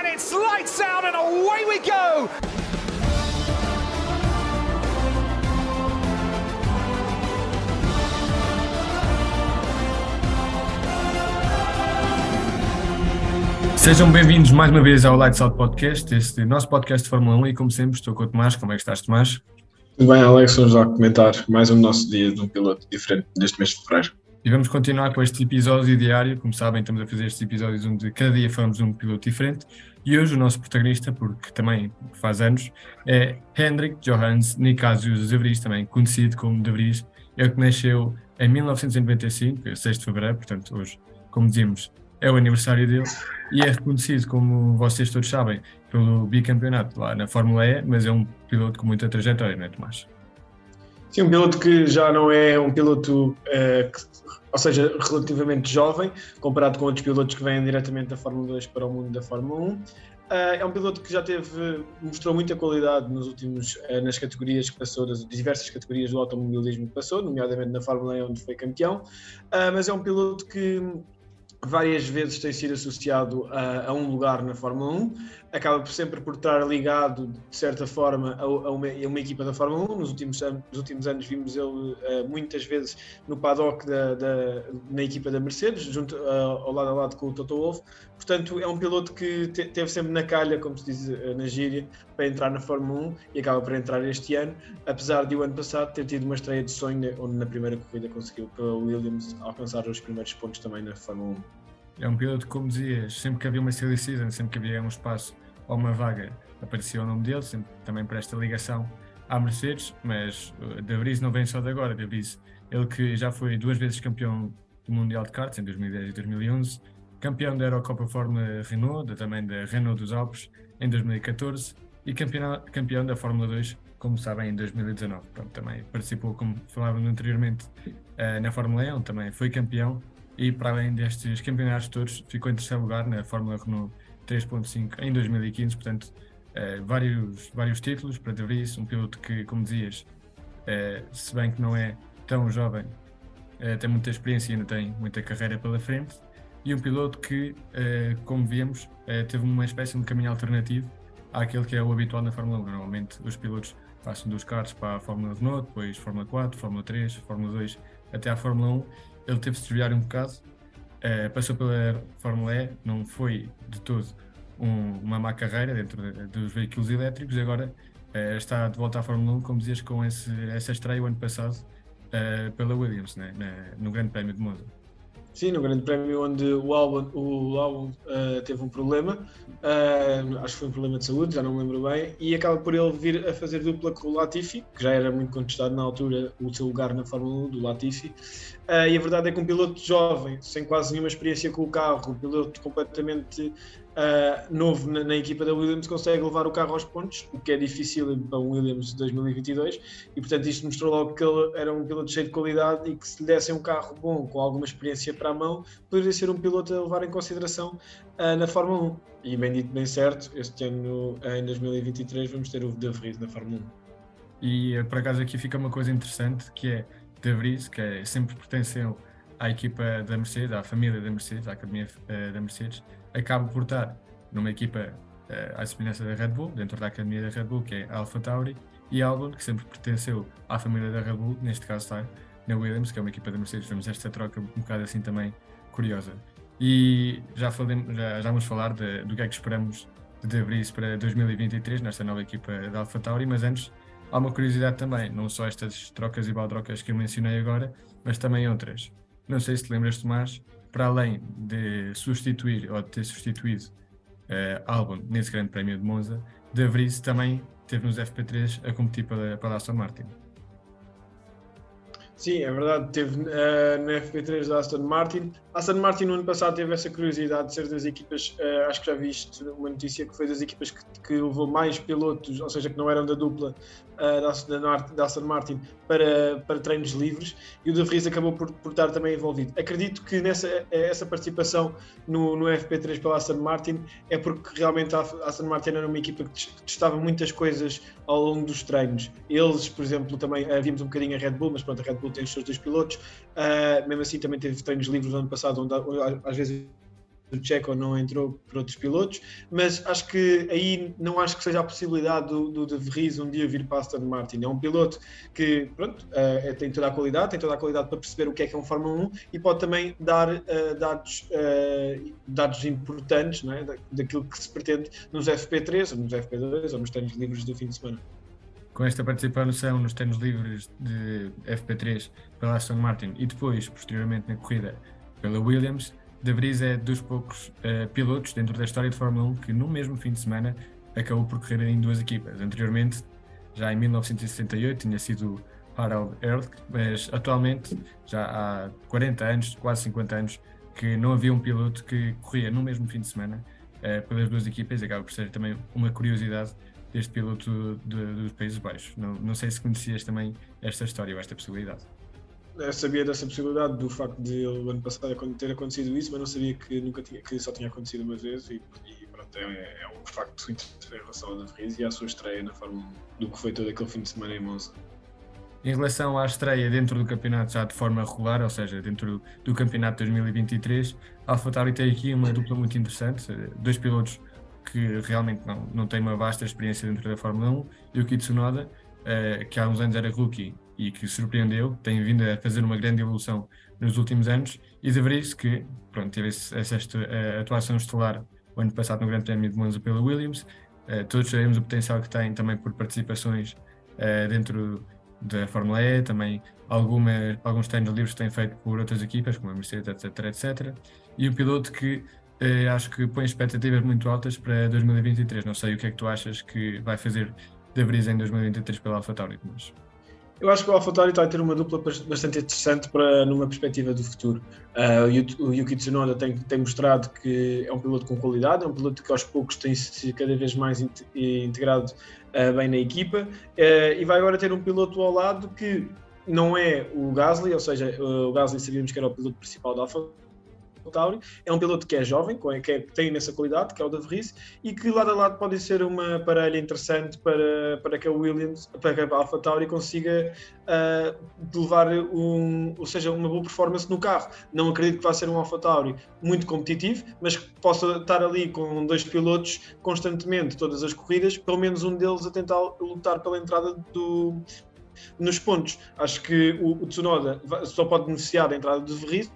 and it's lights out and away we go. Sejam bem-vindos mais uma vez ao Lights Out Podcast, este nosso podcast de Fórmula 1 e como sempre estou com o Tomás, como é que estás Tomás? Tudo bem Alex, vamos lá comentar mais um nosso dia de um piloto diferente deste mês de fevereiro. E vamos continuar com este episódio diário, como sabem estamos a fazer estes episódios onde cada dia falamos de um piloto diferente e hoje o nosso protagonista, porque também faz anos, é Hendrik Johannes Nicasius de Vries, também conhecido como De Vries, ele que nasceu em 1995, 6 de fevereiro, portanto hoje, como dizíamos, é o aniversário dele e é reconhecido, como vocês todos sabem, pelo bicampeonato lá na Fórmula E, mas é um piloto com muita trajetória, não é, Tomás? Sim, um piloto que já não é um piloto, uh, que, ou seja, relativamente jovem, comparado com outros pilotos que vêm diretamente da Fórmula 2 para o mundo da Fórmula 1. Uh, eh, é um piloto que já teve, mostrou muita qualidade nos últimos, uh, nas categorias que passou, das diversas categorias do automobilismo que passou, nomeadamente na Fórmula E, onde foi campeão. mas é um piloto que várias vezes tem sido associado a, a, um lugar na Fórmula 1, acaba sempre por estar ligado, de certa forma, a, a, uma, a uma, equipa da Fórmula 1. Nos últimos, nos últimos anos vimos ele uh, muitas vezes no paddock da, da, na equipa da Mercedes, junto, uh, ao lado a lado com o Toto Wolff. Portanto, é um piloto que te, teve sempre na calha, como se diz uh, na gíria, para entrar na Fórmula 1 e acaba por entrar este ano, apesar de o ano passado ter tido uma estreia de sonho, onde na primeira corrida conseguiu pela Williams alcançar os primeiros pontos também na Fórmula 1. É um piloto, como dizias, sempre que havia uma silly season, sempre que havia um espaço ou uma vaga, aparecia o nome dele, sempre também por esta ligação à Mercedes, mas uh, De Vries não vem só de agora, De Vries, ele que já foi duas vezes campeão do Mundial de Karts, em 2010 e 2011, campeão da Eurocopa Fórmula Renault, também da Renault dos Alpes, em 2014, e campeão, campeão da Fórmula 2, como sabem, em 2019. Pronto, também participou, como falávamos anteriormente, uh, na Fórmula E, onde também foi campeão, e para além destes campeonatos todos, ficou em terceiro lugar na Fórmula Renault 3.5 em 2015, portanto, eh, vários, vários títulos para De Vries, um piloto que, como dizias, eh, se bem que não é tão jovem, eh, tem muita experiência e ainda tem muita carreira pela frente, e um piloto que, como vimos, teve uma espécie de caminho alternativo àquele que é o habitual na Fórmula 1. Normalmente os pilotos passam dos carros para a Fórmula Renault, depois Fórmula 4, Fórmula 3, Fórmula 2 até à Fórmula 1 ele teve de desviar um bocado, uh, passou pela Fórmula E, não foi de todo um, uma má carreira dentro de, dos veículos elétricos e agora uh, está de volta à Fórmula 1, como dizias, com esse, essa estreia o ano passado uh, pela Williams, né, na, no Grande Prémio de Monza. Sim, no Grande Prémio onde o Albon, o Albon uh, teve um problema, uh, acho que foi um problema de saúde, já não me lembro bem, e acaba por ele vir a fazer dupla com o Latifi, que já era muito contestado na altura o seu lugar na Fórmula 1 do Latifi, uh, e a verdade é que um piloto jovem, sem quase nenhuma experiência com o carro, um piloto completamente uh, novo na, na, equipa da Williams consegue levar o carro aos pontos, o que é difícil para um Williams de 2022, e portanto isto mostrou logo que ele era um piloto cheio de qualidade e que se lhe dessem um carro bom, com alguma experiência para a mão, poderia ser um piloto a levar em consideração uh, na Fórmula 1. E bem dito, bem certo, este ano, em 2023, vamos ter o De Vries na Fórmula 1. E por acaso aqui fica uma coisa interessante, que é De Vries, que é, sempre pertenceu à equipa da Mercedes, à família da Mercedes, à academia uh, da Mercedes, acaba por estar numa equipa uh, à semelhança da Red Bull, dentro da academia da Red Bull, que é a Alpha Tauri, e Albon, que sempre pertenceu à família da Red Bull, neste caso está na Williams, que é uma equipa da Mercedes. Vemos esta troca um bocado assim também curiosa. E já, falemos, já, já vamos falar de, do que é que esperamos de De Vries para 2023 nesta nova equipa da Alpha Tauri, mas antes há uma curiosidade também, não só estas trocas e baldrocas que eu mencionei agora, mas também outras. Não sei se te lembras, Tomás, para além de substituir ou de ter substituído uh, Albon nesse grande prémio de Monza, De Vries também teve nos FP3 a competir para, a Aston Martin. Sim, é verdade, teve uh, no FP3 da Aston Martin. A Aston Martin no ano passado teve essa curiosidade de ser das equipas, uh, acho que já viste uma notícia que foi das equipas que, que levou mais pilotos, ou seja, que não eram da dupla da, Aston Martin para, para treinos livres e o De Vries acabou por, por estar também envolvido. Acredito que nessa essa participação no, no FP3 pela Aston Martin é porque realmente a Aston Martin era uma equipa que testava muitas coisas ao longo dos treinos. Eles, por exemplo, também vimos um bocadinho a Red Bull, mas pronto, a Red Bull tem os seus dois pilotos. Uh, mesmo assim, também teve treinos livres no ano passado, onde às vezes o Checo não entrou por outros pilotos, mas acho que aí não acho que seja a possibilidade do, do De Vries um dia vir para Aston Martin. É um piloto que pronto, uh, tem toda a qualidade, tem toda a qualidade para perceber o que é que é um Fórmula 1 e pode também dar uh, dados, uh, dados importantes não é? da, daquilo que se pretende nos FP3, ou nos FP2 ou nos treinos livres do fim de semana. Com esta participação nos treinos livres de FP3 pela Aston Martin e depois, posteriormente, na corrida pela Williams, de Vries é dos poucos uh, pilotos dentro da história de Fórmula 1 que no mesmo fim de semana acabou por correr em duas equipas. Anteriormente, já em 1968, tinha sido Harald Ehrlich, mas atualmente, já há 40 anos, quase 50 anos, que não havia um piloto que corria no mesmo fim de semana uh, pelas duas equipas, acaba por ser também uma curiosidade deste piloto de, dos Países Baixos. Não, não sei se conhecias também esta história ou esta possibilidade eu sabia dessa possibilidade do facto de ele, ano passado ter acontecido isso, mas não sabia que nunca tinha, que só tinha acontecido uma vez e, e pronto, é, é, um facto em relação ao De Vries e à sua estreia na Fórmula 1 do que foi todo aquele fim de semana em Monza. Em relação à estreia dentro do campeonato já de forma regular, ou seja, dentro do campeonato 2023, a AlphaTauri tem aqui uma dupla muito interessante, dois pilotos que realmente não, não têm uma vasta experiência dentro da Fórmula 1, e o Tsunoda, uh, que há uns anos era rookie e que surpreendeu, tem vindo a fazer uma grande evolução nos últimos anos, e De Vries, que pronto, teve essa atuação estelar o ano passado no Grande Prémio de Monza pela Williams, uh, todos sabemos o potencial que tem também por participações uh, dentro da Fórmula E, também alguma, alguns treinos livres que tem feito por outras equipas, como a Mercedes, etc, etc, e um piloto que uh, acho que põe expectativas muito altas para 2023, não sei o que é que tu achas que vai fazer De Vries em 2023 pela AlphaTauri, mas... Eu acho que o AlphaTauri está a ter uma dupla bastante interessante para numa perspectiva do futuro. Uh, o Yuki Tsunoda tem, tem mostrado que é um piloto com qualidade, é um piloto que aos poucos tem se cada vez mais integrado uh, bem na equipa uh, e vai agora ter um piloto ao lado que não é o Gasly, ou seja, o Gasly sabíamos que era o piloto principal da AlphaTauri, Tauri. É um piloto que é jovem, que, é, que tem imensa qualidade, que é o De Vries, e que lado a lado pode ser uma parelha interessante para, para que a Williams, para que a Alpha Tauri consiga uh, levar um, ou seja, uma boa performance no carro. Não acredito que vá ser um Alpha Tauri muito competitivo, mas que possa estar ali com dois pilotos constantemente todas as corridas, pelo menos um deles a tentar lutar pela entrada do, nos pontos. Acho que o, o Tsunoda só pode beneficiar da entrada do Vries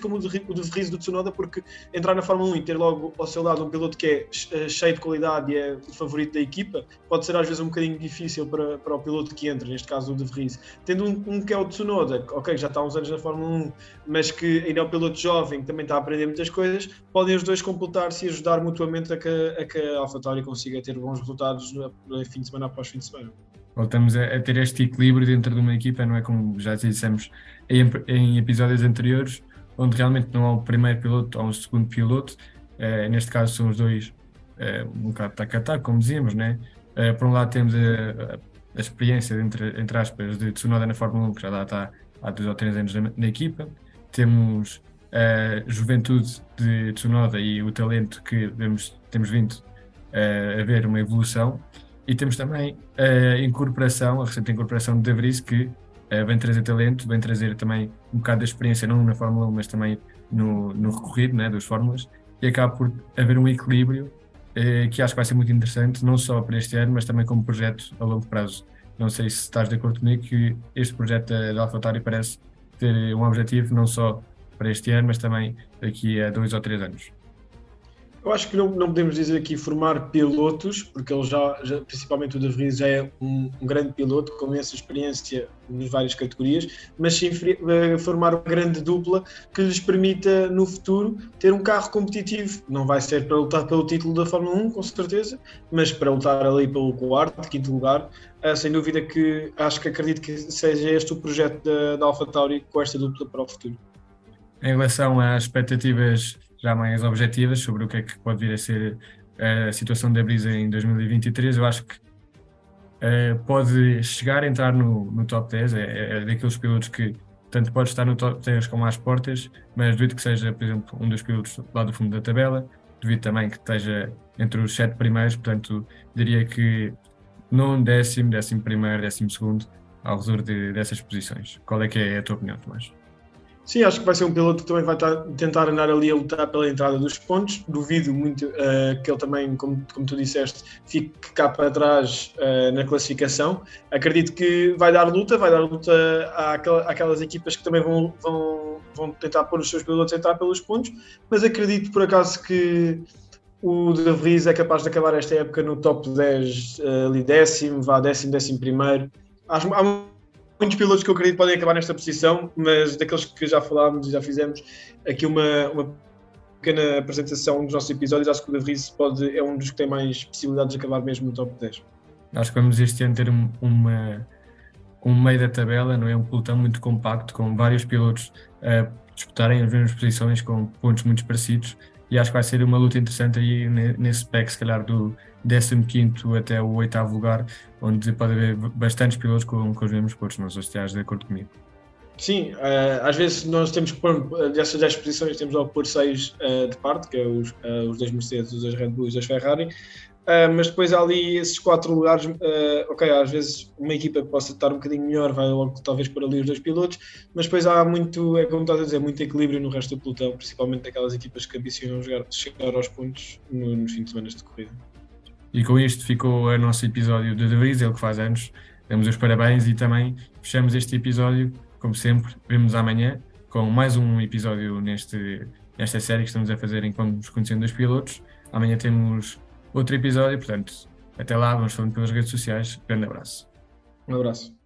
como o de, Vries do Tsunoda, porque entrar na Fórmula 1 e ter logo ao seu lado um piloto que é eh, cheio de qualidade e é o favorito da equipa, pode ser às vezes um bocadinho difícil para, para o piloto que entra, neste caso o de Vries. Tendo um, um, que é o Tsunoda, ok, já está há uns anos na Fórmula 1, mas que ainda é um piloto jovem, que também está a aprender muitas coisas, podem os dois completar-se e ajudar mutuamente a que a, que a AlphaTauri consiga ter bons resultados no, no fim de semana após fim de semana voltamos a, ter este equilíbrio dentro de uma equipa, não é como já dissemos em, em episódios anteriores, onde realmente não há o primeiro piloto, há um segundo piloto, uh, neste caso são os dois uh, um bocado tac como dizíamos, né? Uh, por um lado temos a, a, experiência, entre, entre aspas, de Tsunoda na Fórmula 1, que já está há dois ou três anos na, na, equipa, temos a juventude de Tsunoda e o talento que vemos, temos vindo a ver uma evolução, e temos também a incorporação, a recente incorporação de De Vries, que uh, vem trazer talento, vem trazer também um bocado da experiência, não na Fórmula 1, mas também no, no recorrido né, das fórmulas, e acaba por haver um equilíbrio uh, que acho que vai ser muito interessante, não só para este ano, mas também como projeto a longo prazo. Não sei se estás de acordo comigo que este projeto da AlphaTauri parece ter um objetivo não só para este ano, mas também daqui a dois ou três anos. Eu acho que não, não, podemos dizer aqui formar pilotos, porque ele já, já principalmente o Vries, já é um, um, grande piloto com essa experiência nas várias categorias, mas sim eh, formar uma grande dupla que lhes permita no futuro ter um carro competitivo. Não vai ser para lutar pelo título da Fórmula 1, com certeza, mas para lutar ali pelo quarto, quinto lugar, uh, sem dúvida que acho que acredito que seja este o projeto da, da AlphaTauri com esta dupla para o futuro. Em relação às expectativas já mais objetivas sobre o que é que pode vir a ser a situação da Brisa em 2023, eu acho que uh, pode chegar a entrar no, no top 10, é, é, é, daqueles pilotos que tanto pode estar no top 10 como às portas, mas duvido que seja, por exemplo, um dos pilotos lá do fundo da tabela, duvido também que esteja entre os sete primeiros, portanto diria que nono, décimo, décimo primeiro, décimo segundo, ao redor de, dessas posições. Qual é que é a tua opinião, Tomás? Sim, acho que vai ser um piloto que também vai tentar andar ali a lutar pela entrada dos pontos. Duvido muito uh, que ele também, como, como tu disseste, fique cá para trás uh, na classificação. Acredito que vai dar luta, vai dar luta àquelas, àquelas equipas que também vão, vão, vão tentar pôr os seus pilotos a entrar pelos pontos, mas acredito por acaso que o De Vries é capaz de acabar esta época no top 10, uh, ali décimo, vá décimo, décimo primeiro. Há, há muitos pilotos que eu acredito podem acabar nesta posição, mas daqueles que já falámos e já fizemos aqui uma, uma pequena apresentação dos nossos episódios, acho que o De Vries pode, é um dos que tem mais possibilidades de acabar mesmo no top 10. Acho que vamos este ano ter uma, um meio da tabela, não é? Um pelotão muito compacto, com vários pilotos a disputarem as mesmas posições, com pontos muito parecidos, e acho que vai ser uma luta interessante aí nesse pack, se calhar do 15 até o 8 lugar, onde pode haver bastantes pilotos com, com os mesmos pontos. Não sei se estás de acordo comigo. Sim, uh, às vezes nós temos que pôr, dessas 10 posições, temos logo pôr 6 uh, eh, de parte, que é os, os dois Mercedes, os dois Red Bull e os Ferrari, mas depois há ali esses 4 lugares, ok, às vezes uma equipa possa estar um bocadinho melhor vai logo talvez por ali os dois pilotos, mas depois há muito, é como estás a dizer, muito equilíbrio no resto do pelotão, principalmente aquelas equipas que ambicionam jogar, chegar aos pontos no, nos fins de semana de corrida. E com isto ficou o nosso episódio de De Vries, ele que faz anos. Damos os parabéns e também fechamos este episódio, como sempre. Vemos amanhã com mais um episódio neste, nesta série que estamos a fazer enquanto nos conhecendo os pilotos. Amanhã temos outro episódio. Portanto, até lá, vamos falando pelas redes sociais. Grande abraço. Um abraço.